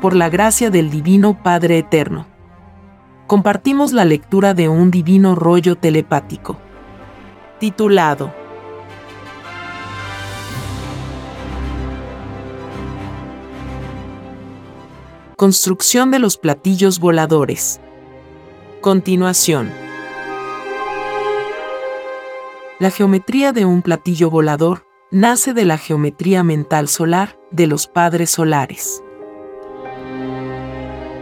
por la gracia del Divino Padre Eterno. Compartimos la lectura de un divino rollo telepático, titulado Construcción de los platillos voladores. Continuación. La geometría de un platillo volador nace de la geometría mental solar de los padres solares.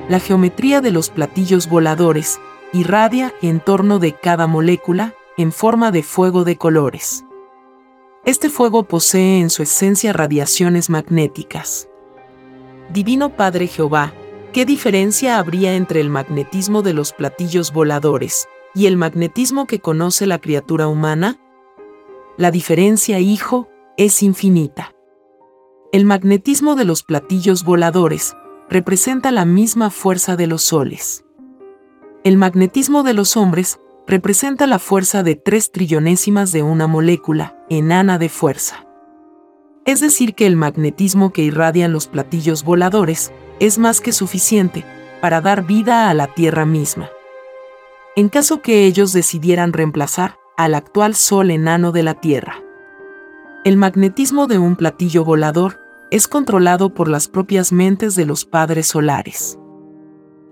La geometría de los platillos voladores irradia en torno de cada molécula en forma de fuego de colores. Este fuego posee en su esencia radiaciones magnéticas. Divino Padre Jehová, ¿qué diferencia habría entre el magnetismo de los platillos voladores y el magnetismo que conoce la criatura humana? La diferencia, hijo, es infinita. El magnetismo de los platillos voladores representa la misma fuerza de los soles. El magnetismo de los hombres representa la fuerza de tres trillonésimas de una molécula, enana de fuerza. Es decir, que el magnetismo que irradian los platillos voladores es más que suficiente para dar vida a la Tierra misma. En caso que ellos decidieran reemplazar al actual Sol enano de la Tierra. El magnetismo de un platillo volador es controlado por las propias mentes de los padres solares.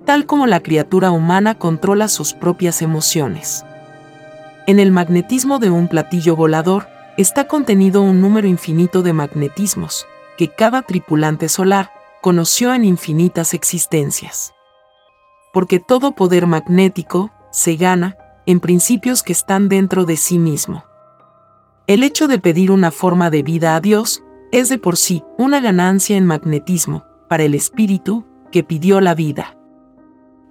Tal como la criatura humana controla sus propias emociones. En el magnetismo de un platillo volador está contenido un número infinito de magnetismos, que cada tripulante solar conoció en infinitas existencias. Porque todo poder magnético se gana en principios que están dentro de sí mismo. El hecho de pedir una forma de vida a Dios es de por sí una ganancia en magnetismo para el espíritu que pidió la vida.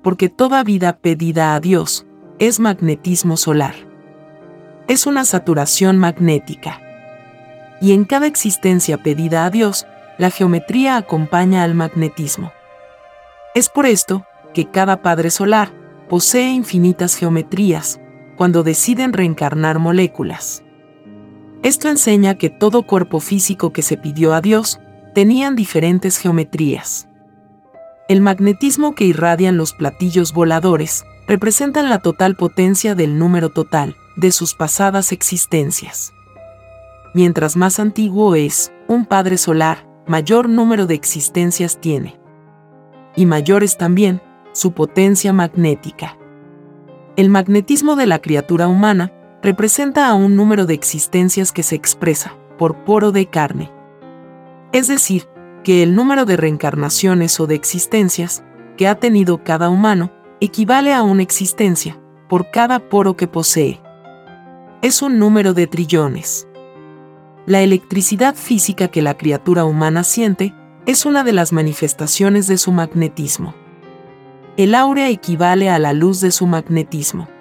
Porque toda vida pedida a Dios es magnetismo solar. Es una saturación magnética. Y en cada existencia pedida a Dios, la geometría acompaña al magnetismo. Es por esto que cada Padre Solar posee infinitas geometrías cuando deciden reencarnar moléculas. Esto enseña que todo cuerpo físico que se pidió a Dios tenían diferentes geometrías. El magnetismo que irradian los platillos voladores representan la total potencia del número total de sus pasadas existencias. Mientras más antiguo es un Padre Solar, mayor número de existencias tiene. Y mayor es también su potencia magnética. El magnetismo de la criatura humana representa a un número de existencias que se expresa por poro de carne. Es decir, que el número de reencarnaciones o de existencias que ha tenido cada humano equivale a una existencia por cada poro que posee. Es un número de trillones. La electricidad física que la criatura humana siente es una de las manifestaciones de su magnetismo. El áurea equivale a la luz de su magnetismo.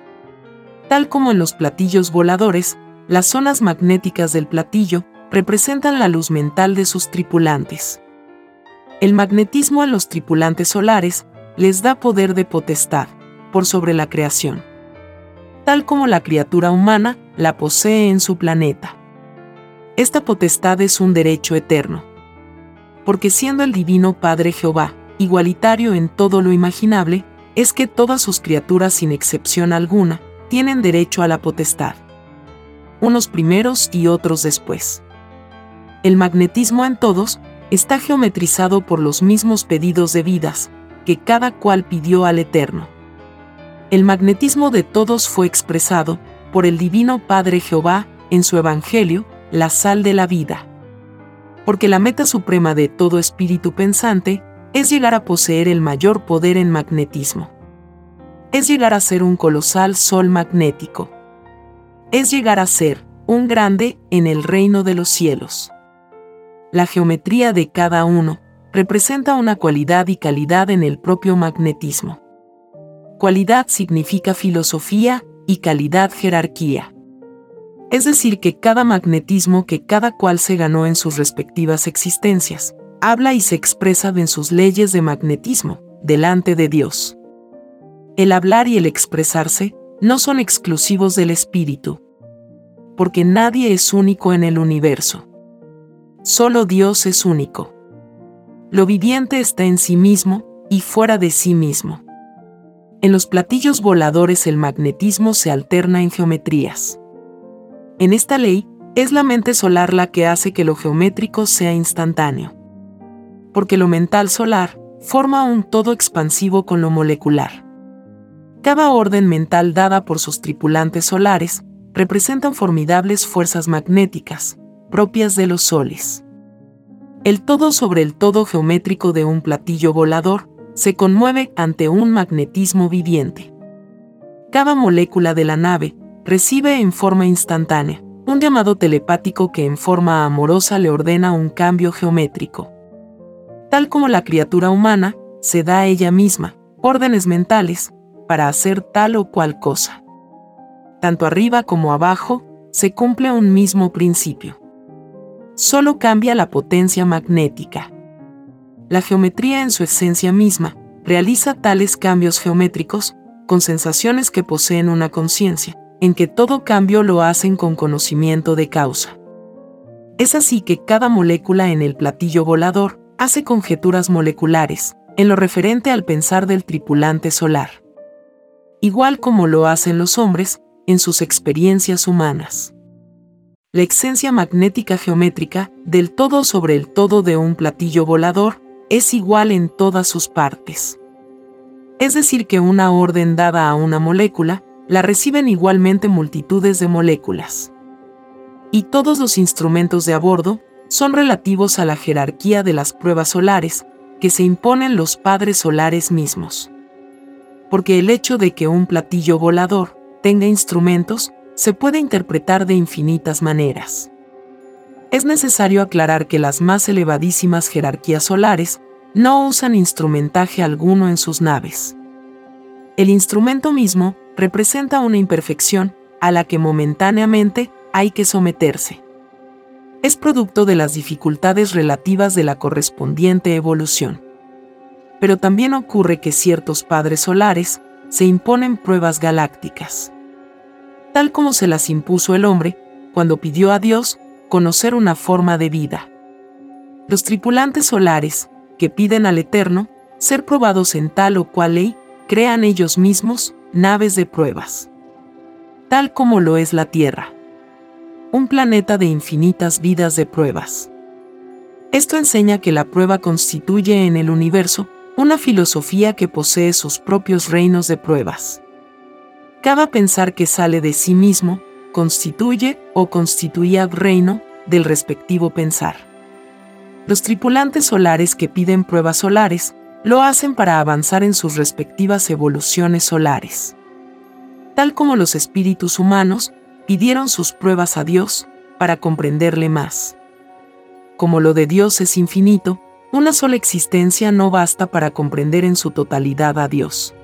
Tal como en los platillos voladores, las zonas magnéticas del platillo representan la luz mental de sus tripulantes. El magnetismo a los tripulantes solares les da poder de potestad por sobre la creación, tal como la criatura humana la posee en su planeta. Esta potestad es un derecho eterno, porque siendo el Divino Padre Jehová igualitario en todo lo imaginable, es que todas sus criaturas sin excepción alguna, tienen derecho a la potestad. Unos primeros y otros después. El magnetismo en todos está geometrizado por los mismos pedidos de vidas que cada cual pidió al Eterno. El magnetismo de todos fue expresado por el Divino Padre Jehová en su Evangelio, la sal de la vida. Porque la meta suprema de todo espíritu pensante es llegar a poseer el mayor poder en magnetismo es llegar a ser un colosal sol magnético. Es llegar a ser un grande en el reino de los cielos. La geometría de cada uno representa una cualidad y calidad en el propio magnetismo. Cualidad significa filosofía y calidad jerarquía. Es decir, que cada magnetismo que cada cual se ganó en sus respectivas existencias, habla y se expresa en sus leyes de magnetismo, delante de Dios. El hablar y el expresarse no son exclusivos del espíritu, porque nadie es único en el universo. Solo Dios es único. lo viviente está en sí mismo y fuera de sí mismo. En los platillos voladores el magnetismo se alterna en geometrías. En esta ley, es la mente solar la que hace que lo geométrico sea instantáneo. Porque lo mental solar forma un todo expansivo con lo molecular. Cada orden mental dada por sus tripulantes solares representan formidables fuerzas magnéticas, propias de los soles. El todo sobre el todo geométrico de un platillo volador se conmueve ante un magnetismo viviente. Cada molécula de la nave recibe en forma instantánea un llamado telepático que en forma amorosa le ordena un cambio geométrico. Tal como la criatura humana se da a ella misma órdenes mentales para hacer tal o cual cosa. Tanto arriba como abajo se cumple un mismo principio. Solo cambia la potencia magnética. La geometría en su esencia misma realiza tales cambios geométricos con sensaciones que poseen una conciencia, en que todo cambio lo hacen con conocimiento de causa. Es así que cada molécula en el platillo volador hace conjeturas moleculares, en lo referente al pensar del tripulante solar. Igual como lo hacen los hombres en sus experiencias humanas. La esencia magnética geométrica del todo sobre el todo de un platillo volador es igual en todas sus partes. Es decir, que una orden dada a una molécula la reciben igualmente multitudes de moléculas. Y todos los instrumentos de a bordo son relativos a la jerarquía de las pruebas solares que se imponen los padres solares mismos. Porque el hecho de que un platillo volador tenga instrumentos se puede interpretar de infinitas maneras. Es necesario aclarar que las más elevadísimas jerarquías solares no usan instrumentaje alguno en sus naves. El instrumento mismo representa una imperfección a la que momentáneamente hay que someterse. Es producto de las dificultades relativas de la correspondiente evolución. Pero también ocurre que ciertos padres solares se imponen pruebas galácticas. Tal como se las impuso el hombre cuando pidió a Dios conocer una forma de vida. Los tripulantes solares, que piden al Eterno ser probados en tal o cual ley, crean ellos mismos naves de pruebas. Tal como lo es la Tierra. Un planeta de infinitas vidas de pruebas. Esto enseña que la prueba constituye en el universo una filosofía que posee sus propios reinos de pruebas. Cada pensar que sale de sí mismo constituye o constituía reino del respectivo pensar. Los tripulantes solares que piden pruebas solares lo hacen para avanzar en sus respectivas evoluciones solares. Tal como los espíritus humanos pidieron sus pruebas a Dios para comprenderle más. Como lo de Dios es infinito, una sola existencia no basta para comprender en su totalidad a Dios.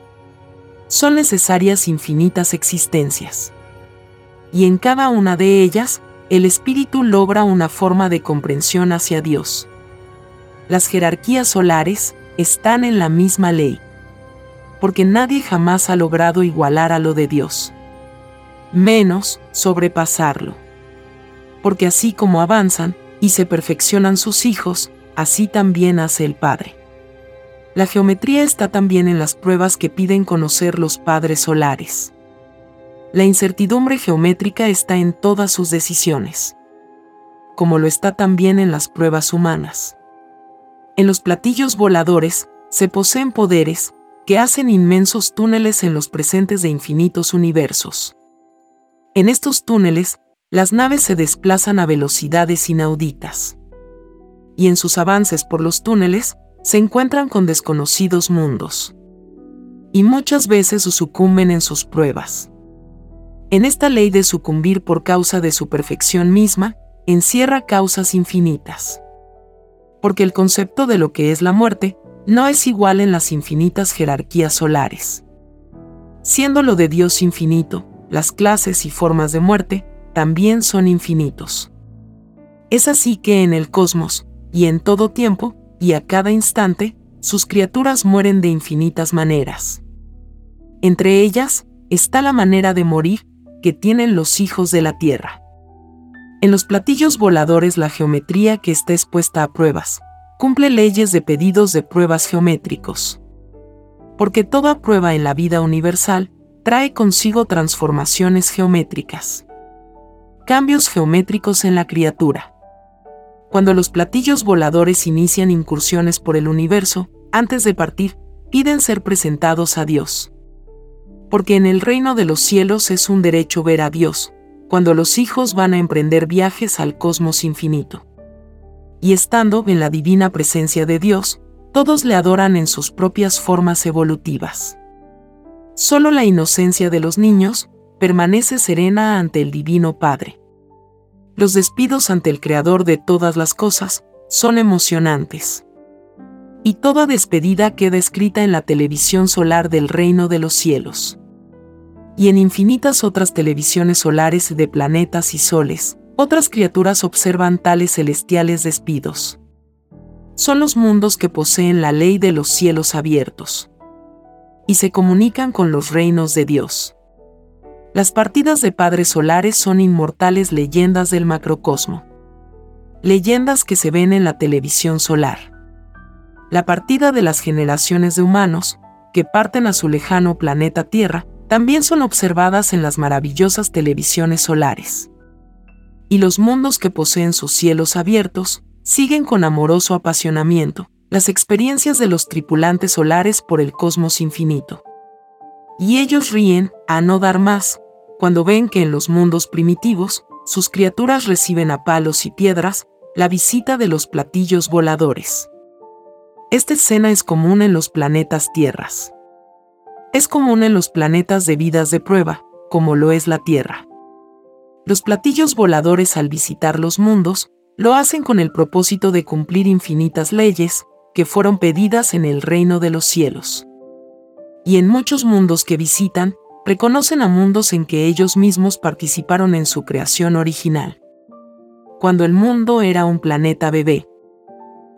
Son necesarias infinitas existencias. Y en cada una de ellas, el espíritu logra una forma de comprensión hacia Dios. Las jerarquías solares, están en la misma ley. Porque nadie jamás ha logrado igualar a lo de Dios. Menos sobrepasarlo. Porque así como avanzan y se perfeccionan sus hijos, así también hace el Padre. La geometría está también en las pruebas que piden conocer los padres solares. La incertidumbre geométrica está en todas sus decisiones, como lo está también en las pruebas humanas. En los platillos voladores se poseen poderes que hacen inmensos túneles en los presentes de infinitos universos. En estos túneles, las naves se desplazan a velocidades inauditas. Y en sus avances por los túneles, se encuentran con desconocidos mundos. Y muchas veces sucumben en sus pruebas. En esta ley de sucumbir por causa de su perfección misma, encierra causas infinitas porque el concepto de lo que es la muerte no es igual en las infinitas jerarquías solares. Siendo lo de Dios infinito, las clases y formas de muerte también son infinitos. Es así que en el cosmos, y en todo tiempo, y a cada instante, sus criaturas mueren de infinitas maneras. Entre ellas está la manera de morir que tienen los hijos de la tierra. En los platillos voladores la geometría que está expuesta a pruebas, cumple leyes de pedidos de pruebas geométricos. Porque toda prueba en la vida universal trae consigo transformaciones geométricas. Cambios geométricos en la criatura. Cuando los platillos voladores inician incursiones por el universo, antes de partir, piden ser presentados a Dios. Porque en el reino de los cielos es un derecho ver a Dios, cuando los hijos van a emprender viajes al cosmos infinito. Y estando en la divina presencia de Dios, todos le adoran en sus propias formas evolutivas. Solo la inocencia de los niños permanece serena ante el Divino Padre. Los despidos ante el Creador de todas las cosas son emocionantes. Y toda despedida queda escrita en la televisión solar del reino de los cielos y en infinitas otras televisiones solares de planetas y soles, otras criaturas observan tales celestiales despidos. Son los mundos que poseen la ley de los cielos abiertos. Y se comunican con los reinos de Dios. Las partidas de padres solares son inmortales leyendas del macrocosmo. Leyendas que se ven en la televisión solar. La partida de las generaciones de humanos, que parten a su lejano planeta Tierra, también son observadas en las maravillosas televisiones solares. Y los mundos que poseen sus cielos abiertos siguen con amoroso apasionamiento las experiencias de los tripulantes solares por el cosmos infinito. Y ellos ríen, a no dar más, cuando ven que en los mundos primitivos, sus criaturas reciben a palos y piedras la visita de los platillos voladores. Esta escena es común en los planetas tierras. Es común en los planetas de vidas de prueba, como lo es la Tierra. Los platillos voladores al visitar los mundos, lo hacen con el propósito de cumplir infinitas leyes, que fueron pedidas en el reino de los cielos. Y en muchos mundos que visitan, reconocen a mundos en que ellos mismos participaron en su creación original. Cuando el mundo era un planeta bebé.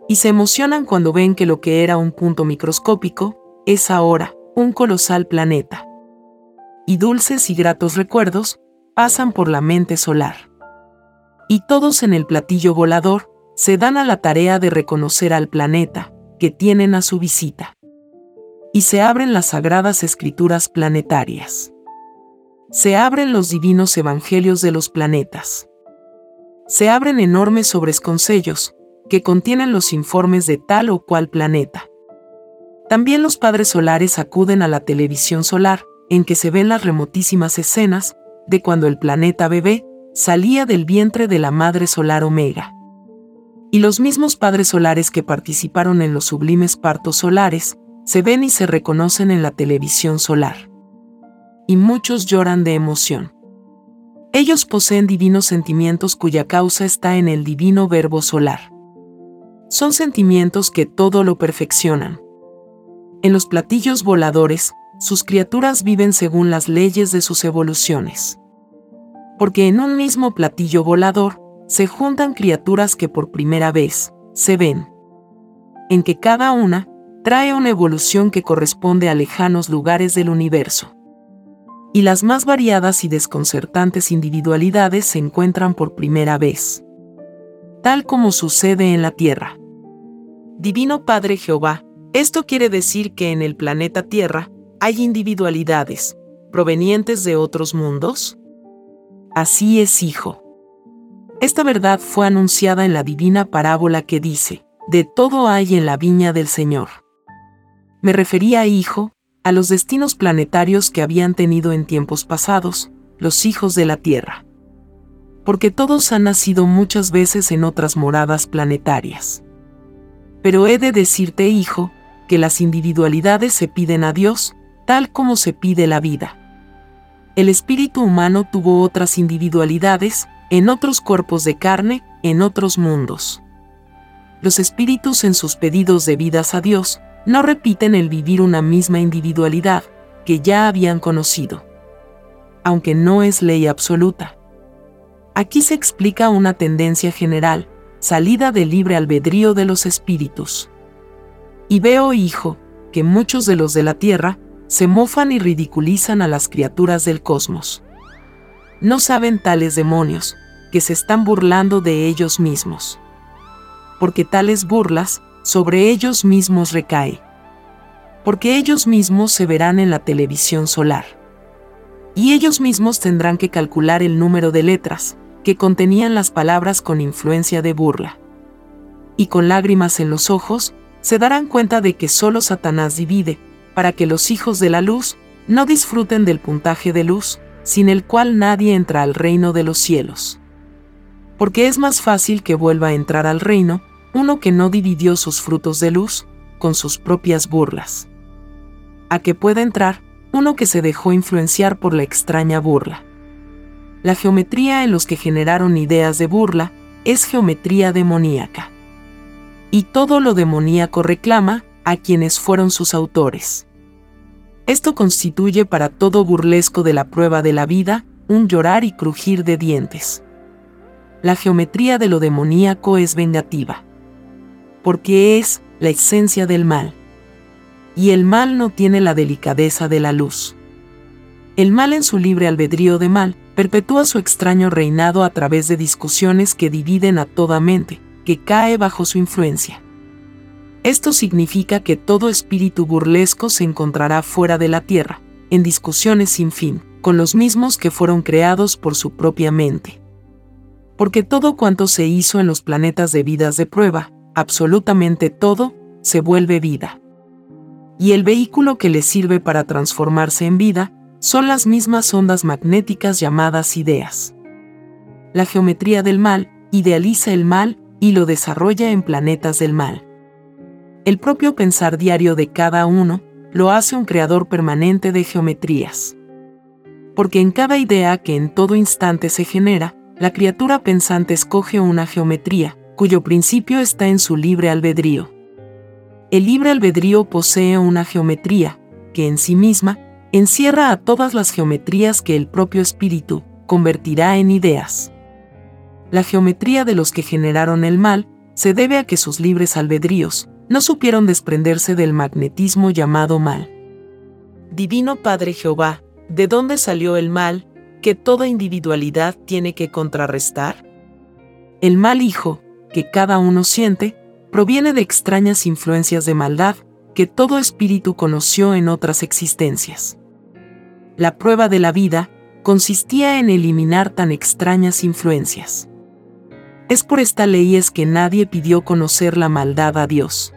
Y se emocionan cuando ven que lo que era un punto microscópico, es ahora, un colosal planeta. Y dulces y gratos recuerdos pasan por la mente solar. Y todos en el platillo volador se dan a la tarea de reconocer al planeta que tienen a su visita. Y se abren las sagradas escrituras planetarias. Se abren los divinos evangelios de los planetas. Se abren enormes sobresconsellos que contienen los informes de tal o cual planeta también los padres solares acuden a la televisión solar, en que se ven las remotísimas escenas de cuando el planeta bebé salía del vientre de la madre solar Omega. Y los mismos padres solares que participaron en los sublimes partos solares, se ven y se reconocen en la televisión solar. Y muchos lloran de emoción. Ellos poseen divinos sentimientos cuya causa está en el divino verbo solar. Son sentimientos que todo lo perfeccionan en los platillos voladores, sus criaturas viven según las leyes de sus evoluciones. Porque en un mismo platillo volador, se juntan criaturas que por primera vez, se ven. En que cada una, trae una evolución que corresponde a lejanos lugares del universo. Y las más variadas y desconcertantes individualidades se encuentran por primera vez. Tal como sucede en la Tierra. Divino Padre Jehová, esto quiere decir que en el planeta Tierra hay individualidades provenientes de otros mundos. Así es, hijo. Esta verdad fue anunciada en la divina parábola que dice, de todo hay en la viña del Señor. Me refería, hijo, a los destinos planetarios que habían tenido en tiempos pasados, los hijos de la Tierra. Porque todos han nacido muchas veces en otras moradas planetarias. Pero he de decirte, hijo, que las individualidades se piden a Dios, tal como se pide la vida. El espíritu humano tuvo otras individualidades, en otros cuerpos de carne, en otros mundos. Los espíritus en sus pedidos de vidas a Dios, no repiten el vivir una misma individualidad, que ya habían conocido. Aunque no es ley absoluta. Aquí se explica una tendencia general, salida del libre albedrío de los espíritus. Y veo, hijo, que muchos de los de la tierra se mofan y ridiculizan a las criaturas del cosmos. No saben tales demonios, que se están burlando de ellos mismos. Porque tales burlas sobre ellos mismos recae. Porque ellos mismos se verán en la televisión solar. Y ellos mismos tendrán que calcular el número de letras, que contenían las palabras con influencia de burla. Y con lágrimas en los ojos, se darán cuenta de que solo Satanás divide, para que los hijos de la luz no disfruten del puntaje de luz, sin el cual nadie entra al reino de los cielos. Porque es más fácil que vuelva a entrar al reino uno que no dividió sus frutos de luz con sus propias burlas. A que pueda entrar uno que se dejó influenciar por la extraña burla. La geometría en los que generaron ideas de burla es geometría demoníaca y todo lo demoníaco reclama a quienes fueron sus autores. Esto constituye para todo burlesco de la prueba de la vida un llorar y crujir de dientes. La geometría de lo demoníaco es vengativa, porque es la esencia del mal. Y el mal no tiene la delicadeza de la luz. El mal en su libre albedrío de mal perpetúa su extraño reinado a través de discusiones que dividen a toda mente, que cae bajo su influencia. Esto significa que todo espíritu burlesco se encontrará fuera de la Tierra, en discusiones sin fin, con los mismos que fueron creados por su propia mente. Porque todo cuanto se hizo en los planetas de vidas de prueba, absolutamente todo, se vuelve vida. Y el vehículo que le sirve para transformarse en vida son las mismas ondas magnéticas llamadas ideas. La geometría del mal idealiza el mal y lo desarrolla en planetas del mal. El propio pensar diario de cada uno lo hace un creador permanente de geometrías. Porque en cada idea que en todo instante se genera, la criatura pensante escoge una geometría, cuyo principio está en su libre albedrío. El libre albedrío posee una geometría, que en sí misma encierra a todas las geometrías que el propio espíritu convertirá en ideas la geometría de los que generaron el mal se debe a que sus libres albedríos no supieron desprenderse del magnetismo llamado mal. Divino Padre Jehová, ¿de dónde salió el mal que toda individualidad tiene que contrarrestar? El mal hijo, que cada uno siente, proviene de extrañas influencias de maldad que todo espíritu conoció en otras existencias. La prueba de la vida consistía en eliminar tan extrañas influencias. Es por esta ley es que nadie pidió conocer la maldad a Dios.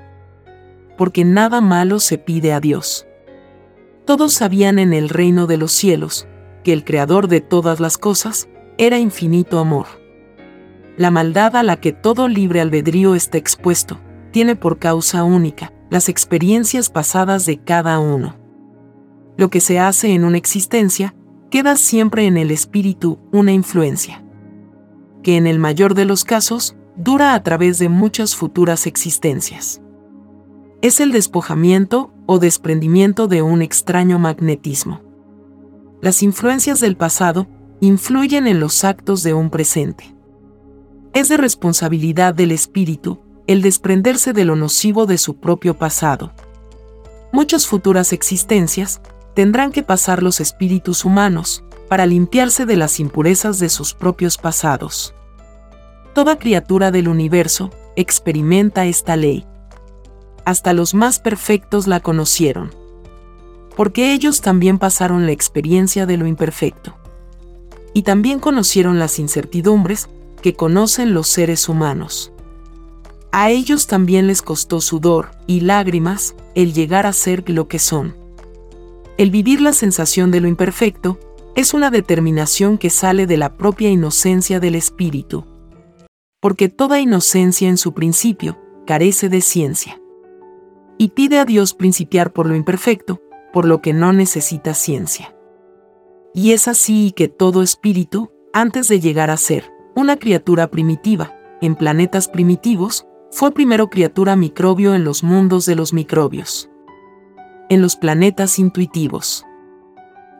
Porque nada malo se pide a Dios. Todos sabían en el reino de los cielos que el Creador de todas las cosas era infinito amor. La maldad a la que todo libre albedrío está expuesto tiene por causa única las experiencias pasadas de cada uno. Lo que se hace en una existencia queda siempre en el espíritu una influencia que en el mayor de los casos dura a través de muchas futuras existencias. Es el despojamiento o desprendimiento de un extraño magnetismo. Las influencias del pasado influyen en los actos de un presente. Es de responsabilidad del espíritu el desprenderse de lo nocivo de su propio pasado. Muchas futuras existencias tendrán que pasar los espíritus humanos para limpiarse de las impurezas de sus propios pasados. Toda criatura del universo experimenta esta ley. Hasta los más perfectos la conocieron. Porque ellos también pasaron la experiencia de lo imperfecto. Y también conocieron las incertidumbres que conocen los seres humanos. A ellos también les costó sudor y lágrimas el llegar a ser lo que son. El vivir la sensación de lo imperfecto es una determinación que sale de la propia inocencia del espíritu porque toda inocencia en su principio carece de ciencia. Y pide a Dios principiar por lo imperfecto, por lo que no necesita ciencia. Y es así que todo espíritu, antes de llegar a ser una criatura primitiva, en planetas primitivos, fue primero criatura microbio en los mundos de los microbios. En los planetas intuitivos.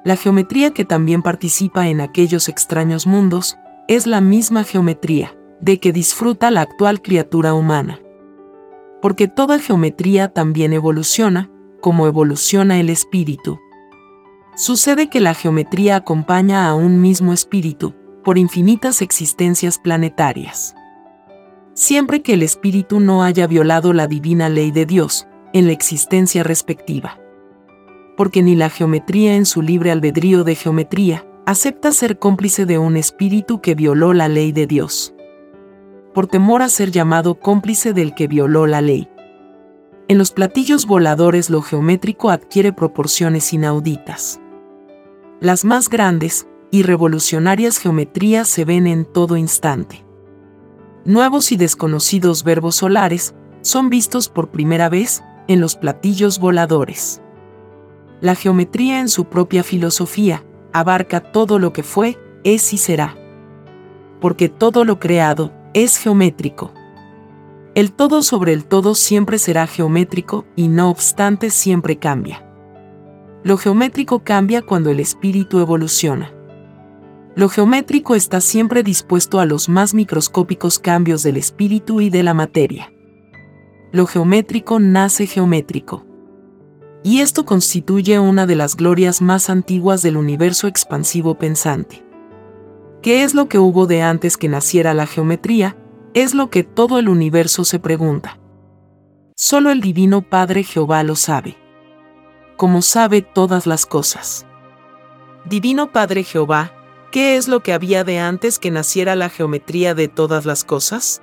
La geometría que también participa en aquellos extraños mundos es la misma geometría, de que disfruta la actual criatura humana. Porque toda geometría también evoluciona, como evoluciona el espíritu. Sucede que la geometría acompaña a un mismo espíritu, por infinitas existencias planetarias. siempre que el espíritu no haya violado la divina ley de Dios, en la existencia respectiva. Porque ni la geometría en su libre albedrío de geometría acepta ser cómplice de un espíritu que violó la ley de Dios. Por temor a ser llamado cómplice del que violó la ley. En los platillos voladores lo geométrico adquiere proporciones inauditas. Las más grandes y revolucionarias geometrías se ven en todo instante. Nuevos y desconocidos verbos solares son vistos por primera vez en los platillos voladores. La geometría en su propia filosofía abarca todo lo que fue, es y será. Porque todo lo creado es geométrico. El todo sobre el todo siempre será geométrico y no obstante siempre cambia. Lo geométrico cambia cuando el espíritu evoluciona. Lo geométrico está siempre dispuesto a los más microscópicos cambios del espíritu y de la materia. Lo geométrico nace geométrico. Y esto constituye una de las glorias más antiguas del universo expansivo pensante. ¿Qué es lo que hubo de antes que naciera la geometría? Es lo que todo el universo se pregunta. Solo el Divino Padre Jehová lo sabe. Como sabe todas las cosas. Divino Padre Jehová, ¿qué es lo que había de antes que naciera la geometría de todas las cosas?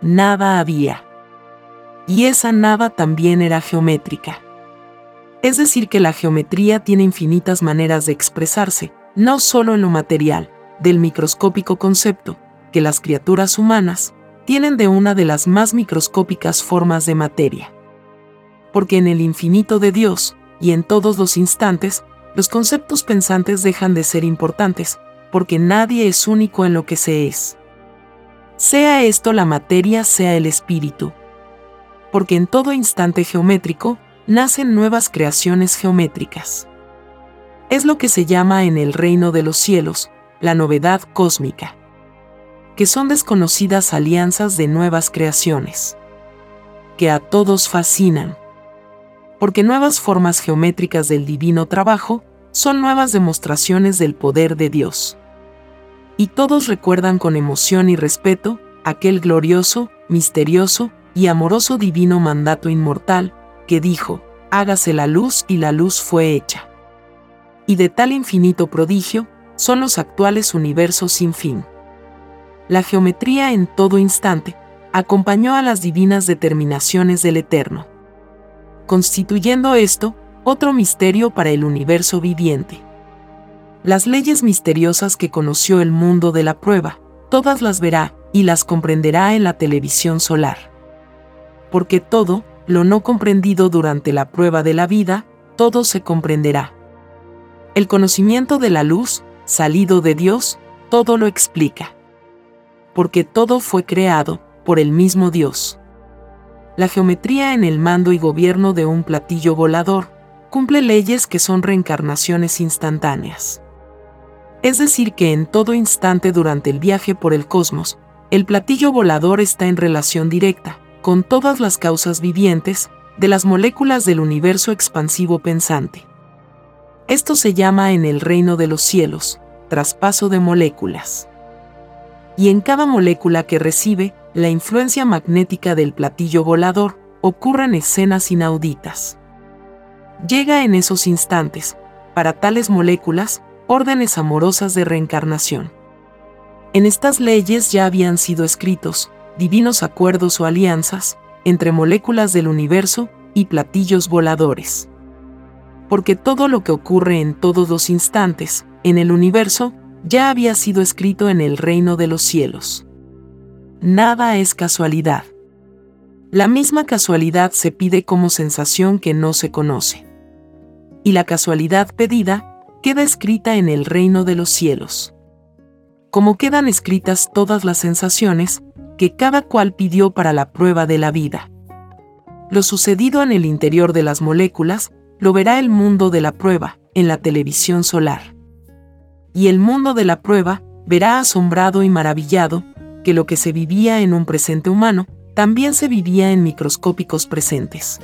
Nada había. Y esa nada también era geométrica. Es decir, que la geometría tiene infinitas maneras de expresarse, no solo en lo material, del microscópico concepto, que las criaturas humanas tienen de una de las más microscópicas formas de materia. Porque en el infinito de Dios, y en todos los instantes, los conceptos pensantes dejan de ser importantes, porque nadie es único en lo que se es. Sea esto la materia, sea el espíritu. Porque en todo instante geométrico, nacen nuevas creaciones geométricas. Es lo que se llama en el reino de los cielos, la novedad cósmica que son desconocidas alianzas de nuevas creaciones, que a todos fascinan, porque nuevas formas geométricas del divino trabajo son nuevas demostraciones del poder de Dios. Y todos recuerdan con emoción y respeto aquel glorioso, misterioso y amoroso divino mandato inmortal, que dijo, hágase la luz y la luz fue hecha. Y de tal infinito prodigio, son los actuales universos sin fin la geometría en todo instante, acompañó a las divinas determinaciones del Eterno, constituyendo esto otro misterio para el universo viviente. Las leyes misteriosas que conoció el mundo de la prueba, todas las verá y las comprenderá en la televisión solar. Porque todo, lo no comprendido durante la prueba de la vida, todo se comprenderá. El conocimiento de la luz, salido de Dios, todo lo explica porque todo fue creado por el mismo Dios. La geometría en el mando y gobierno de un platillo volador cumple leyes que son reencarnaciones instantáneas. Es decir, que en todo instante durante el viaje por el cosmos, el platillo volador está en relación directa con todas las causas vivientes de las moléculas del universo expansivo pensante. Esto se llama en el reino de los cielos, traspaso de moléculas y en cada molécula que recibe la influencia magnética del platillo volador, ocurren escenas inauditas. Llega en esos instantes, para tales moléculas, órdenes amorosas de reencarnación. En estas leyes ya habían sido escritos divinos acuerdos o alianzas entre moléculas del universo y platillos voladores. Porque todo lo que ocurre en todos los instantes, en el universo, ya había sido escrito en el reino de los cielos. Nada es casualidad. La misma casualidad se pide como sensación que no se conoce. Y la casualidad pedida queda escrita en el reino de los cielos. Como quedan escritas todas las sensaciones que cada cual pidió para la prueba de la vida. Lo sucedido en el interior de las moléculas lo verá el mundo de la prueba en la televisión solar y el mundo de la prueba verá asombrado y maravillado que lo que se vivía en un presente humano también se vivía en microscópicos presentes.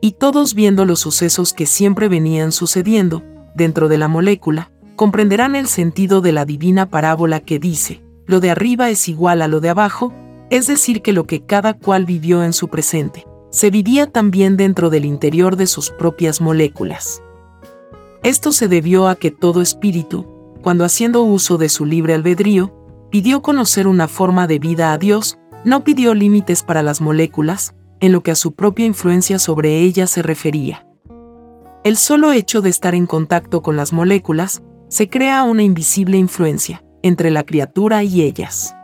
Y todos viendo los sucesos que siempre venían sucediendo dentro de la molécula, comprenderán el sentido de la divina parábola que dice, lo de arriba es igual a lo de abajo, Es decir, que lo que cada cual vivió en su presente, se vivía también dentro del interior de sus propias moléculas. Esto se debió a que todo espíritu, cuando haciendo uso de su libre albedrío, pidió conocer una forma de vida a Dios, no pidió límites para las moléculas, en lo que a su propia influencia sobre ellas se refería. El solo hecho de estar en contacto con las moléculas, se crea una invisible influencia entre la criatura y ellas.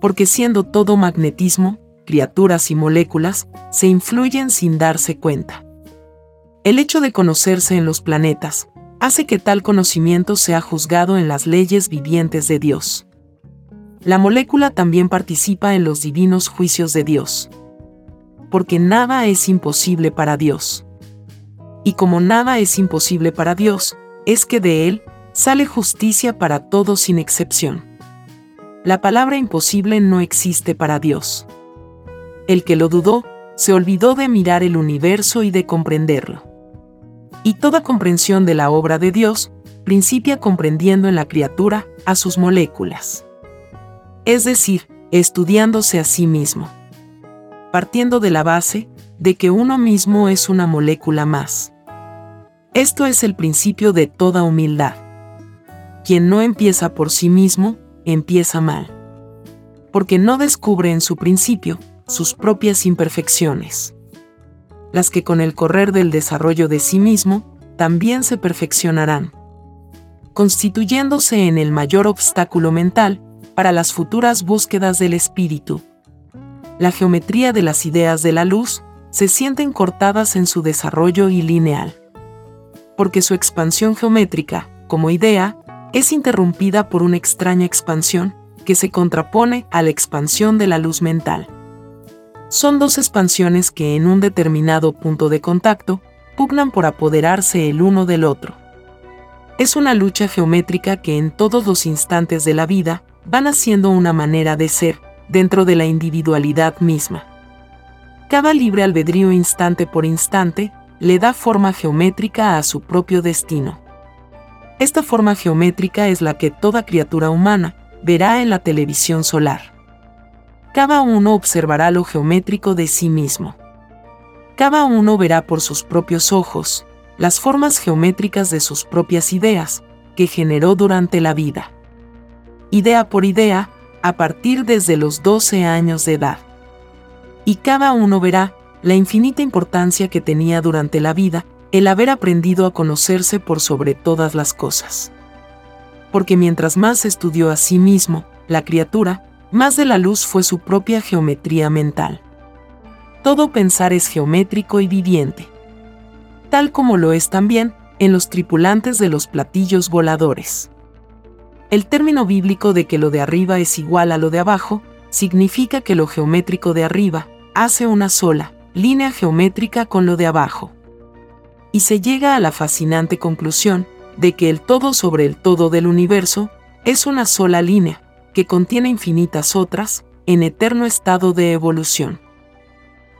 Porque siendo todo magnetismo, criaturas y moléculas se influyen sin darse cuenta. El hecho de conocerse en los planetas hace que tal conocimiento sea juzgado en las leyes vivientes de Dios. La molécula también participa en los divinos juicios de Dios. Porque nada es imposible para Dios y como nada es imposible para Dios, es que de Él sale justicia para todos sin excepción. La palabra imposible no existe para Dios. El que lo dudó, se olvidó de mirar el universo y de comprenderlo. Y toda comprensión de la obra de Dios principia comprendiendo en la criatura a sus moléculas. Es decir, estudiándose a sí mismo. Partiendo de la base de que uno mismo es una molécula más. Esto es el principio de toda humildad. Quien no empieza por sí mismo, empieza mal. Porque no descubre en su principio sus propias imperfecciones. Las que con el correr del desarrollo de sí mismo, también se perfeccionarán, constituyéndose en el mayor obstáculo mental para las futuras búsquedas del espíritu. La geometría de las ideas de la luz se sienten cortadas en su desarrollo y lineal porque su expansión geométrica, como idea, es interrumpida por una extraña expansión que se contrapone a la expansión de la luz mental. Son dos expansiones que en un determinado punto de contacto pugnan por apoderarse el uno del otro. Es una lucha geométrica que en todos los instantes de la vida van haciendo una manera de ser dentro de la individualidad misma. Cada libre albedrío instante por instante le da forma geométrica a su propio destino. Esta forma geométrica es la que toda criatura humana verá en la televisión solar. Cada uno observará lo geométrico de sí mismo. Cada uno verá por sus propios ojos las formas geométricas de sus propias ideas que generó durante la vida. Idea por idea, a partir desde los 12 años de edad. Y cada uno verá la infinita importancia que tenía durante la vida el haber aprendido a conocerse por sobre todas las cosas. Porque mientras más estudió a sí mismo, la criatura, más de la luz fue su propia geometría mental. Todo pensar es geométrico y viviente. Tal como lo es también en los tripulantes de los platillos voladores. El término bíblico de que lo de arriba es igual a lo de abajo, significa que lo geométrico de arriba hace una sola, línea geométrica con lo de abajo. Y se llega a la fascinante conclusión de que el todo sobre el todo del universo es una sola línea, que contiene infinitas otras, en eterno estado de evolución.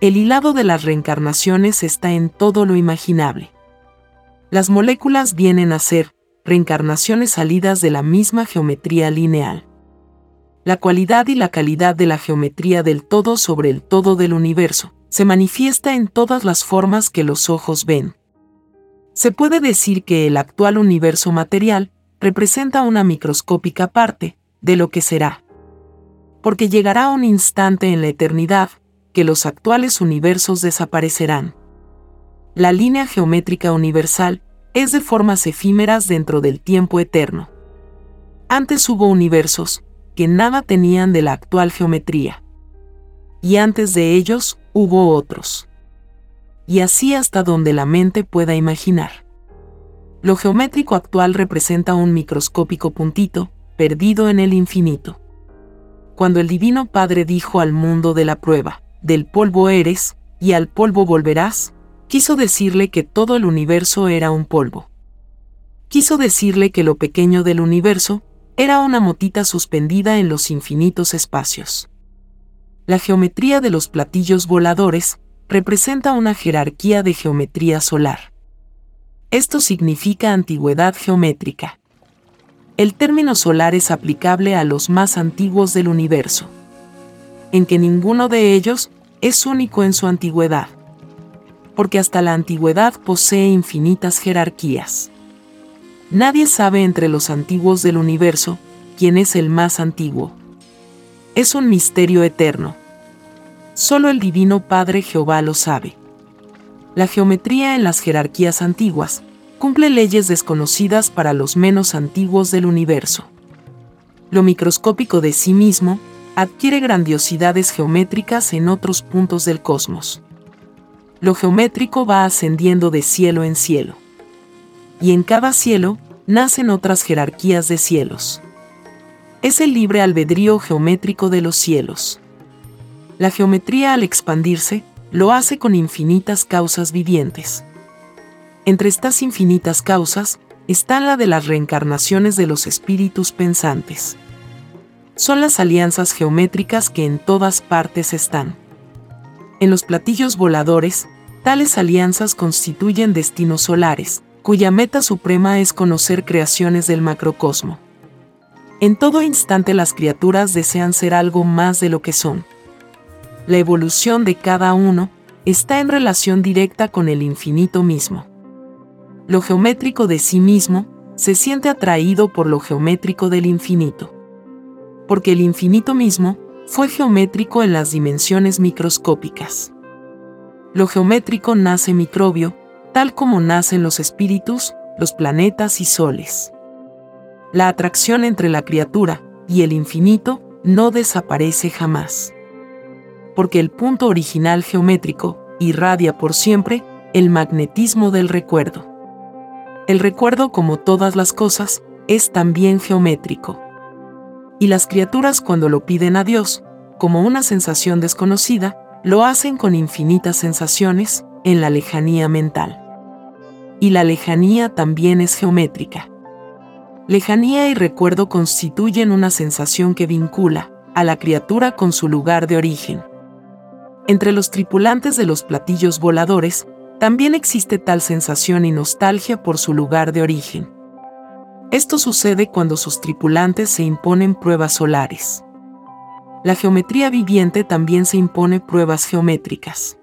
El hilado de las reencarnaciones está en todo lo imaginable. Las moléculas vienen a ser reencarnaciones salidas de la misma geometría lineal. La cualidad y la calidad de la geometría del todo sobre el todo del universo se manifiesta en todas las formas que los ojos ven. Se puede decir que el actual universo material representa una microscópica parte de lo que será. Porque llegará un instante en la eternidad que los actuales universos desaparecerán. La línea geométrica universal es de formas efímeras dentro del tiempo eterno. Antes hubo universos que nada tenían de la actual geometría. Y antes de ellos hubo otros. Y así hasta donde la mente pueda imaginar. Lo geométrico actual representa un microscópico puntito, perdido en el infinito. Cuando el Divino Padre dijo al mundo de la prueba, del polvo eres, y al polvo volverás, quiso decirle que todo el universo era un polvo. Quiso decirle que lo pequeño del universo era una motita suspendida en los infinitos espacios la geometría de los platillos voladores representa una jerarquía de geometría solar. Esto significa antigüedad geométrica. El término solar es aplicable a los más antiguos del universo. en que ninguno de ellos es único en su antigüedad. Porque hasta la antigüedad posee infinitas jerarquías. Nadie sabe entre los antiguos del universo quién es el más antiguo. Es un misterio eterno. Solo el Divino Padre Jehová lo sabe. La geometría en las jerarquías antiguas cumple leyes desconocidas para los menos antiguos del universo. Lo microscópico de sí mismo adquiere grandiosidades geométricas en otros puntos del cosmos. Lo geométrico va ascendiendo de cielo en cielo. Y en cada cielo nacen otras jerarquías de cielos. Es el libre albedrío geométrico de los cielos. La geometría al expandirse, lo hace con infinitas causas vivientes. Entre estas infinitas causas está la de las reencarnaciones de los espíritus pensantes. Son las alianzas geométricas que en todas partes están. En los platillos voladores, tales alianzas constituyen destinos solares, cuya meta suprema es conocer creaciones del macrocosmo. En todo instante las criaturas desean ser algo más de lo que son. La evolución de cada uno está en relación directa con el infinito mismo lo geométrico de sí mismo, se siente atraído por lo geométrico del infinito. Porque el infinito mismo fue geométrico en las dimensiones microscópicas. Lo geométrico nace microbio, tal como nacen los espíritus, los planetas y soles. La atracción entre la criatura y el infinito no desaparece jamás. Porque el punto original geométrico irradia por siempre el magnetismo del recuerdo. El recuerdo, como todas las cosas, es también geométrico. Y las criaturas cuando lo piden a Dios, como una sensación desconocida, lo hacen con infinitas sensaciones en la lejanía mental. Y la lejanía también es geométrica. Lejanía y recuerdo constituyen una sensación que vincula a la criatura con su lugar de origen. Entre los tripulantes de los platillos voladores también existe tal sensación y nostalgia por su lugar de origen. Esto sucede cuando sus tripulantes se imponen pruebas solares. La geometría viviente también se impone pruebas geométricas.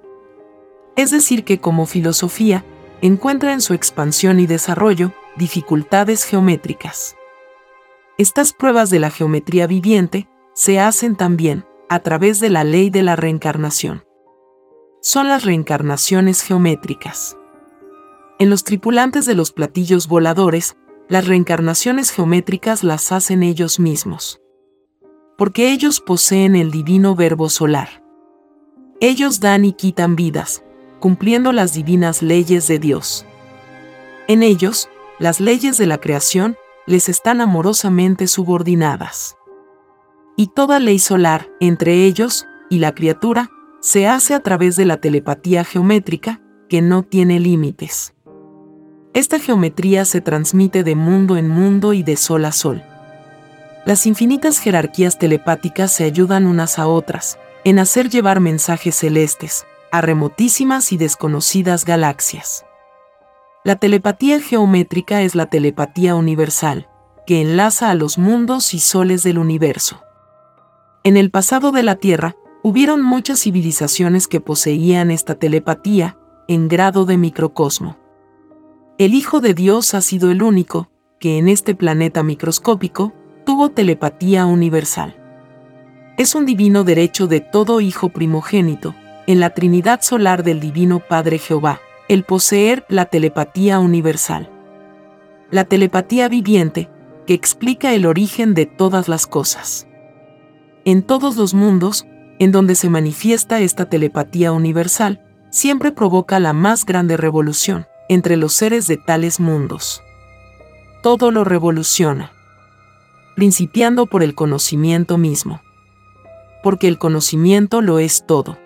Es decir, que como filosofía, encuentra en su expansión y desarrollo dificultades geométricas. Estas pruebas de la geometría viviente se hacen también a través de la ley de la reencarnación son las reencarnaciones geométricas. En los tripulantes de los platillos voladores, las reencarnaciones geométricas las hacen ellos mismos. Porque ellos poseen el divino verbo solar. Ellos dan y quitan vidas, cumpliendo las divinas leyes de Dios. En ellos, las leyes de la creación les están amorosamente subordinadas. Y toda ley solar, entre ellos y la criatura, se hace a través de la telepatía geométrica, que no tiene límites. Esta geometría se transmite de mundo en mundo y de sol a sol. Las infinitas jerarquías telepáticas se ayudan unas a otras, en hacer llevar mensajes celestes, a remotísimas y desconocidas galaxias. La telepatía geométrica es la telepatía universal, que enlaza a los mundos y soles del universo. En el pasado de la Tierra, hubieron muchas civilizaciones que poseían esta telepatía, en grado de microcosmo. El Hijo de Dios ha sido el único, que en este planeta microscópico, tuvo telepatía universal. Es un divino derecho de todo hijo primogénito, en la Trinidad solar del Divino Padre Jehová, el poseer la telepatía universal. La telepatía viviente, que explica el origen de todas las cosas. En todos los mundos, en donde se manifiesta esta telepatía universal, siempre provoca la más grande revolución entre los seres de tales mundos. Todo lo revoluciona, principiando por el conocimiento mismo. Porque el conocimiento lo es todo.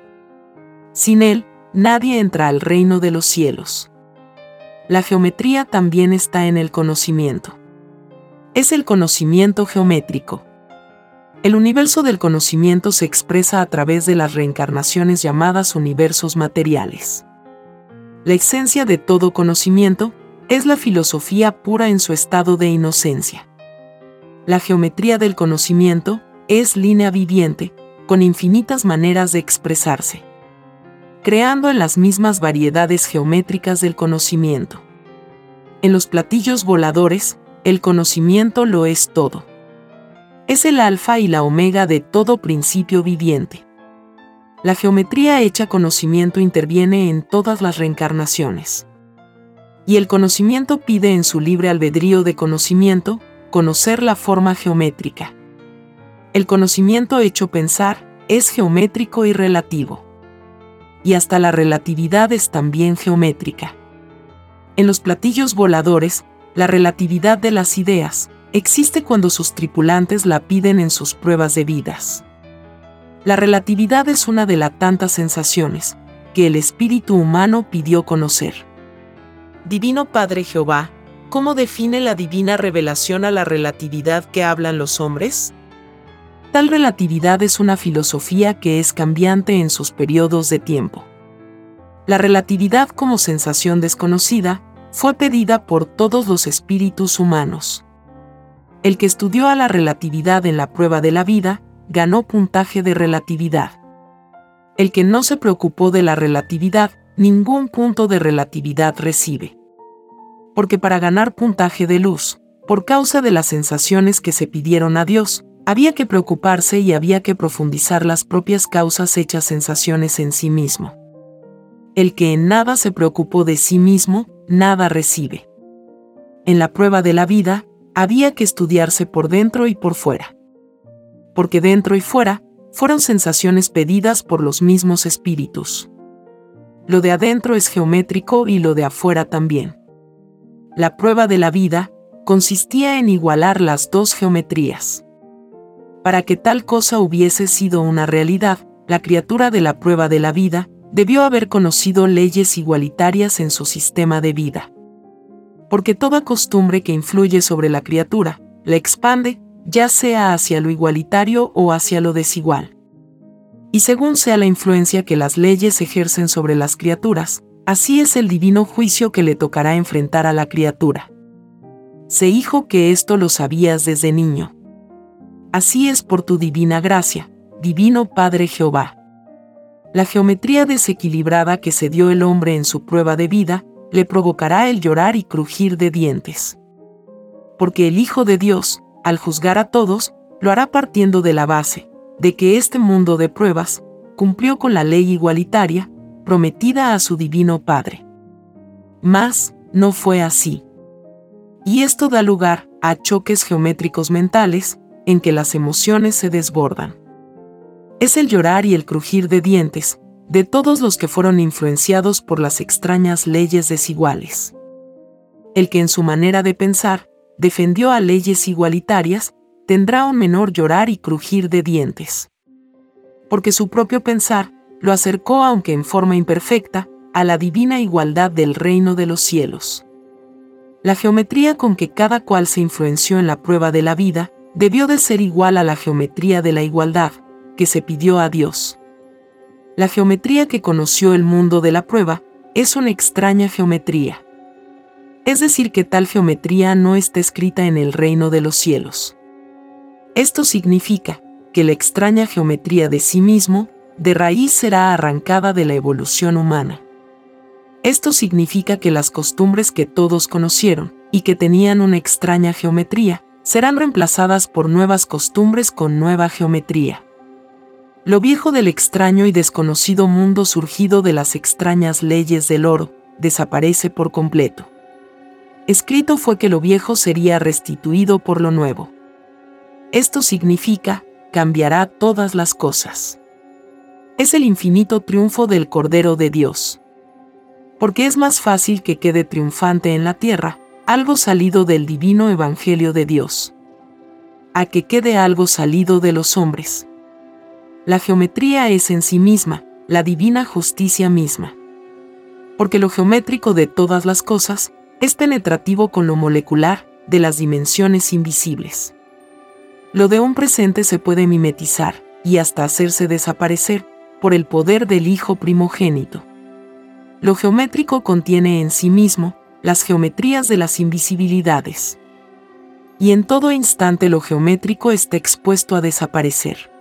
Sin él, nadie entra al reino de los cielos. La geometría también está en el conocimiento. Es el conocimiento geométrico el universo del conocimiento se expresa a través de las reencarnaciones llamadas universos materiales. La esencia de todo conocimiento es la filosofía pura en su estado de inocencia. La geometría del conocimiento es línea viviente, con infinitas maneras de expresarse, creando en las mismas variedades geométricas del conocimiento. En los platillos voladores, el conocimiento lo es todo. Es el alfa y la omega de todo principio viviente. La geometría hecha conocimiento interviene en todas las reencarnaciones. Y el conocimiento pide en su libre albedrío de conocimiento, conocer la forma geométrica. El conocimiento hecho pensar es geométrico y relativo. Y hasta la relatividad es también geométrica. En los platillos voladores, la relatividad de las ideas, existe cuando sus tripulantes la piden en sus pruebas de vidas. La relatividad es una de las tantas sensaciones que el espíritu humano pidió conocer. Divino Padre Jehová, ¿cómo define la divina revelación a la relatividad que hablan los hombres? Tal relatividad es una filosofía que es cambiante en sus periodos de tiempo. La relatividad como sensación desconocida fue pedida por todos los espíritus humanos. El que estudió a la relatividad en la prueba de la vida, ganó puntaje de relatividad. El que no se preocupó de la relatividad, ningún punto de relatividad recibe. Porque para ganar puntaje de luz, por causa de las sensaciones que se pidieron a Dios, había que preocuparse y había que profundizar las propias causas hechas sensaciones en sí mismo. El que en nada se preocupó de sí mismo, nada recibe. En la prueba de la vida, había que estudiarse por dentro y por fuera. Porque dentro y fuera, fueron sensaciones pedidas por los mismos espíritus. Lo de adentro es geométrico y lo de afuera también. La prueba de la vida consistía en igualar las dos geometrías. Para que tal cosa hubiese sido una realidad, la criatura de la prueba de la vida debió haber conocido leyes igualitarias en su sistema de vida porque toda costumbre que influye sobre la criatura, la expande, ya sea hacia lo igualitario o hacia lo desigual. Y según sea la influencia que las leyes ejercen sobre las criaturas, así es el divino juicio que le tocará enfrentar a la criatura. Se hijo que esto lo sabías desde niño. Así es por tu divina gracia, divino Padre Jehová. La geometría desequilibrada que se dio el hombre en su prueba de vida, le provocará el llorar y crujir de dientes. Porque el Hijo de Dios, al juzgar a todos, lo hará partiendo de la base, de que este mundo de pruebas cumplió con la ley igualitaria, prometida a su divino Padre. Mas, no fue así. Y esto da lugar a choques geométricos mentales, en que las emociones se desbordan. Es el llorar y el crujir de dientes, de todos los que fueron influenciados por las extrañas leyes desiguales. El que en su manera de pensar defendió a leyes igualitarias, tendrá un menor llorar y crujir de dientes. Porque su propio pensar lo acercó, aunque en forma imperfecta, a la divina igualdad del reino de los cielos. La geometría con que cada cual se influenció en la prueba de la vida debió de ser igual a la geometría de la igualdad que se pidió a Dios. La geometría que conoció el mundo de la prueba es una extraña geometría. Es decir, que tal geometría no está escrita en el reino de los cielos. Esto significa que la extraña geometría de sí mismo, de raíz será arrancada de la evolución humana. Esto significa que las costumbres que todos conocieron, y que tenían una extraña geometría, serán reemplazadas por nuevas costumbres con nueva geometría lo viejo del extraño y desconocido mundo surgido de las extrañas leyes del oro, desaparece por completo. Escrito fue que lo viejo sería restituido por lo nuevo. Esto significa, cambiará todas las cosas. Es el infinito triunfo del Cordero de Dios. Porque es más fácil que quede triunfante en la tierra algo salido del divino Evangelio de Dios, a que quede algo salido de los hombres la geometría es en sí misma, la divina justicia misma. Porque lo geométrico de todas las cosas es penetrativo con lo molecular de las dimensiones invisibles. Lo de un presente se puede mimetizar y hasta hacerse desaparecer por el poder del Hijo primogénito. Lo geométrico contiene en sí mismo las geometrías de las invisibilidades. Y en todo instante lo geométrico está expuesto a desaparecer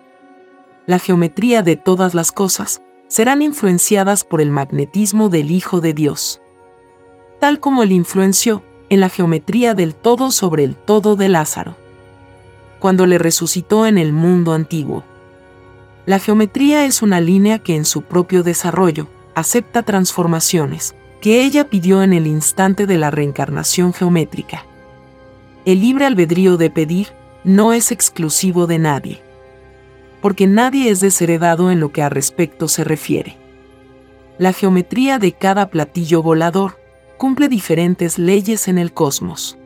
la geometría de todas las cosas, serán influenciadas por el magnetismo del Hijo de Dios. Tal como él influenció en la geometría del todo sobre el todo de Lázaro. Cuando le resucitó en el mundo antiguo. La geometría es una línea que en su propio desarrollo acepta transformaciones, que ella pidió en el instante de la reencarnación geométrica. El libre albedrío de pedir no es exclusivo de nadie porque nadie es desheredado en lo que a respecto se refiere. La geometría de cada platillo volador cumple diferentes leyes en el cosmos.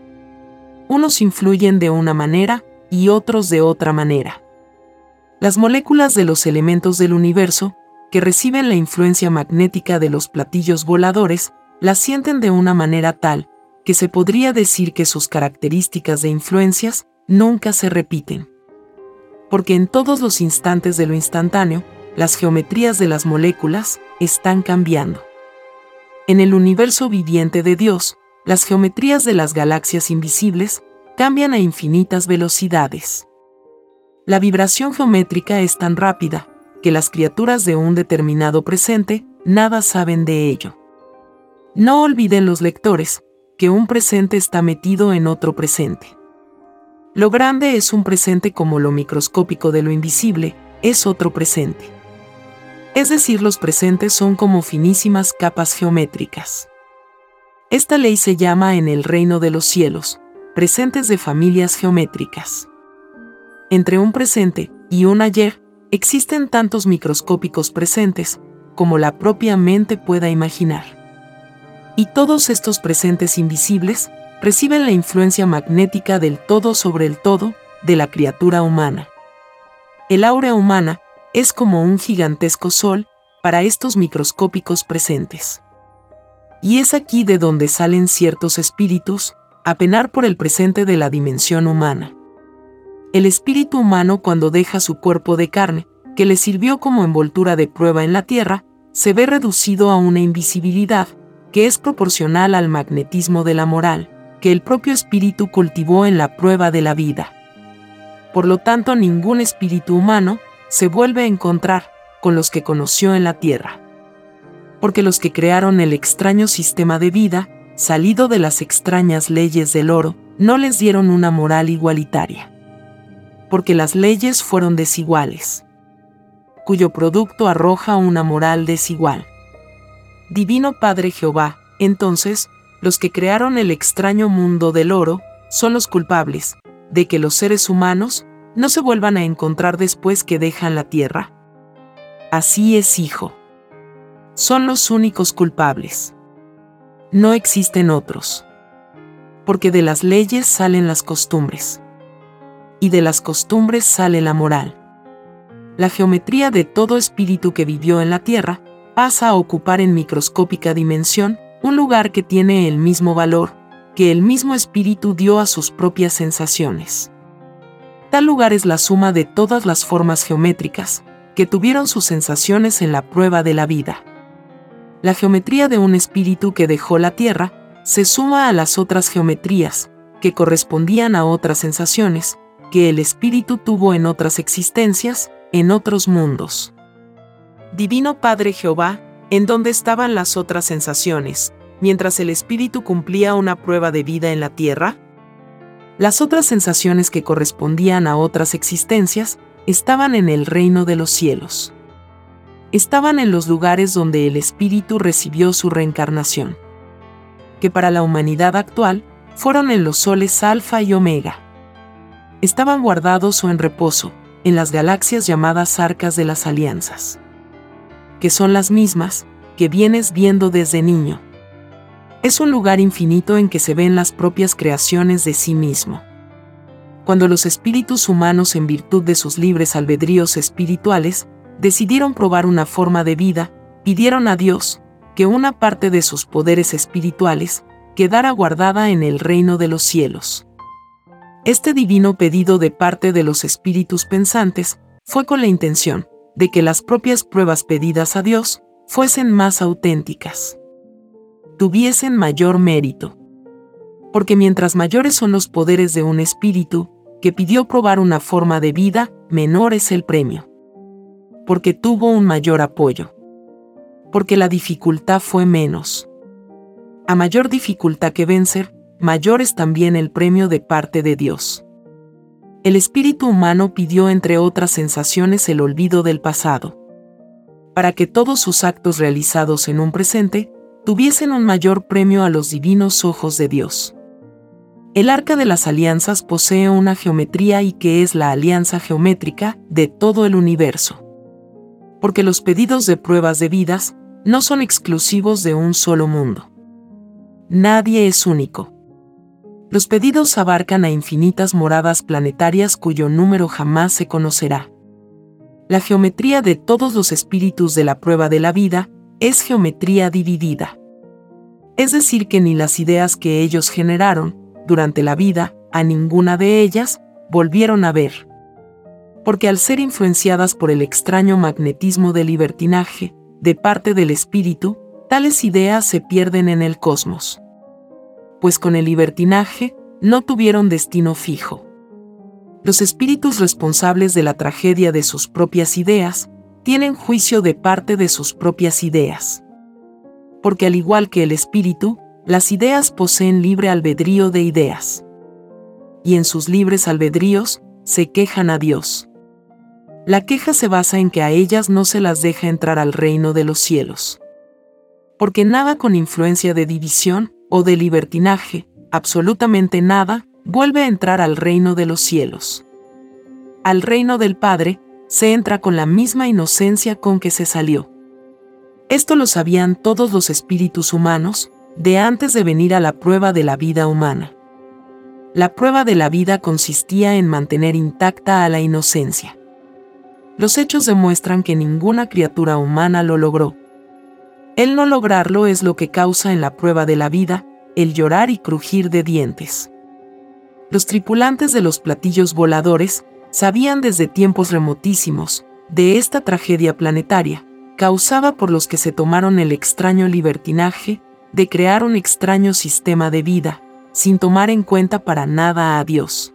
Unos influyen de una manera y otros de otra manera. Las moléculas de los elementos del universo, que reciben la influencia magnética de los platillos voladores, las sienten de una manera tal que se podría decir que sus características de influencias nunca se repiten porque en todos los instantes de lo instantáneo, las geometrías de las moléculas están cambiando. En el universo viviente de Dios, las geometrías de las galaxias invisibles cambian a infinitas velocidades. La vibración geométrica es tan rápida que las criaturas de un determinado presente nada saben de ello. No olviden los lectores que un presente está metido en otro presente. Lo grande es un presente como lo microscópico de lo invisible es otro presente. Es decir, los presentes son como finísimas capas geométricas. Esta ley se llama en el reino de los cielos, presentes de familias geométricas. Entre un presente y un ayer existen tantos microscópicos presentes como la propia mente pueda imaginar. Y todos estos presentes invisibles reciben la influencia magnética del todo sobre el todo de la criatura humana. El aura humana es como un gigantesco sol para estos microscópicos presentes. Y es aquí de donde salen ciertos espíritus a penar por el presente de la dimensión humana. El espíritu humano cuando deja su cuerpo de carne, que le sirvió como envoltura de prueba en la tierra, se ve reducido a una invisibilidad que es proporcional al magnetismo de la moral, que el propio espíritu cultivó en la prueba de la vida. Por lo tanto, ningún espíritu humano se vuelve a encontrar con los que conoció en la tierra. Porque los que crearon el extraño sistema de vida, salido de las extrañas leyes del oro, no les dieron una moral igualitaria. Porque las leyes fueron desiguales, cuyo producto arroja una moral desigual. Divino Padre Jehová, entonces, los que crearon el extraño mundo del oro son los culpables de que los seres humanos no se vuelvan a encontrar después que dejan la tierra. Así es, hijo. Son los únicos culpables. No existen otros. Porque de las leyes salen las costumbres. Y de las costumbres sale la moral. La geometría de todo espíritu que vivió en la tierra pasa a ocupar en microscópica dimensión un lugar que tiene el mismo valor que el mismo espíritu dio a sus propias sensaciones. Tal lugar es la suma de todas las formas geométricas que tuvieron sus sensaciones en la prueba de la vida. La geometría de un espíritu que dejó la Tierra se suma a las otras geometrías, que correspondían a otras sensaciones, que el espíritu tuvo en otras existencias, en otros mundos. Divino Padre Jehová, en donde estaban las otras sensaciones, mientras el espíritu cumplía una prueba de vida en la tierra? Las otras sensaciones que correspondían a otras existencias estaban en el reino de los cielos. Estaban en los lugares donde el espíritu recibió su reencarnación, que para la humanidad actual fueron en los soles alfa y omega. Estaban guardados o en reposo, en las galaxias llamadas arcas de las alianzas que son las mismas que vienes viendo desde niño. Es un lugar infinito en que se ven las propias creaciones de sí mismo. Cuando los espíritus humanos, en virtud de sus libres albedríos espirituales, decidieron probar una forma de vida, pidieron a Dios que una parte de sus poderes espirituales quedara guardada en el reino de los cielos. Este divino pedido de parte de los espíritus pensantes fue con la intención de que las propias pruebas pedidas a Dios fuesen más auténticas, tuviesen mayor mérito. Porque mientras mayores son los poderes de un espíritu, que pidió probar una forma de vida, menor es el premio. porque tuvo un mayor apoyo. Porque la dificultad fue menos. A mayor dificultad que vencer, mayor es también el premio de parte de Dios. El espíritu humano pidió entre otras sensaciones el olvido del pasado. Para que todos sus actos realizados en un presente tuviesen un mayor premio a los divinos ojos de Dios. El arca de las alianzas posee una geometría y que es la alianza geométrica de todo el universo. Porque los pedidos de pruebas de vidas no son exclusivos de un solo mundo. Nadie es único. Los pedidos abarcan a infinitas moradas planetarias cuyo número jamás se conocerá. La geometría de todos los espíritus de la prueba de la vida es geometría dividida. Es decir, que ni las ideas que ellos generaron, durante la vida, a ninguna de ellas, volvieron a ver. Porque al ser influenciadas por el extraño magnetismo del libertinaje, de parte del espíritu, tales ideas se pierden en el cosmos. Pues con el libertinaje, no tuvieron destino fijo. Los espíritus responsables de la tragedia de sus propias ideas, tienen juicio de parte de sus propias ideas. Porque al igual que el espíritu, las ideas poseen libre albedrío de ideas. Y en sus libres albedríos, se quejan a Dios. La queja se basa en que a ellas no se las deja entrar al reino de los cielos. Porque nada con influencia de división o de libertinaje, absolutamente nada, vuelve a entrar al reino de los cielos. Al reino del Padre, se entra con la misma inocencia con que se salió. Esto lo sabían todos los espíritus humanos, de antes de venir a la prueba de la vida humana. La prueba de la vida consistía en mantener intacta a la inocencia. Los hechos demuestran que ninguna criatura humana lo logró. El no lograrlo es lo que causa en la prueba de la vida el llorar y crujir de dientes. Los tripulantes de los platillos voladores sabían desde tiempos remotísimos de esta tragedia planetaria, causada por los que se tomaron el extraño libertinaje de crear un extraño sistema de vida, sin tomar en cuenta para nada a Dios.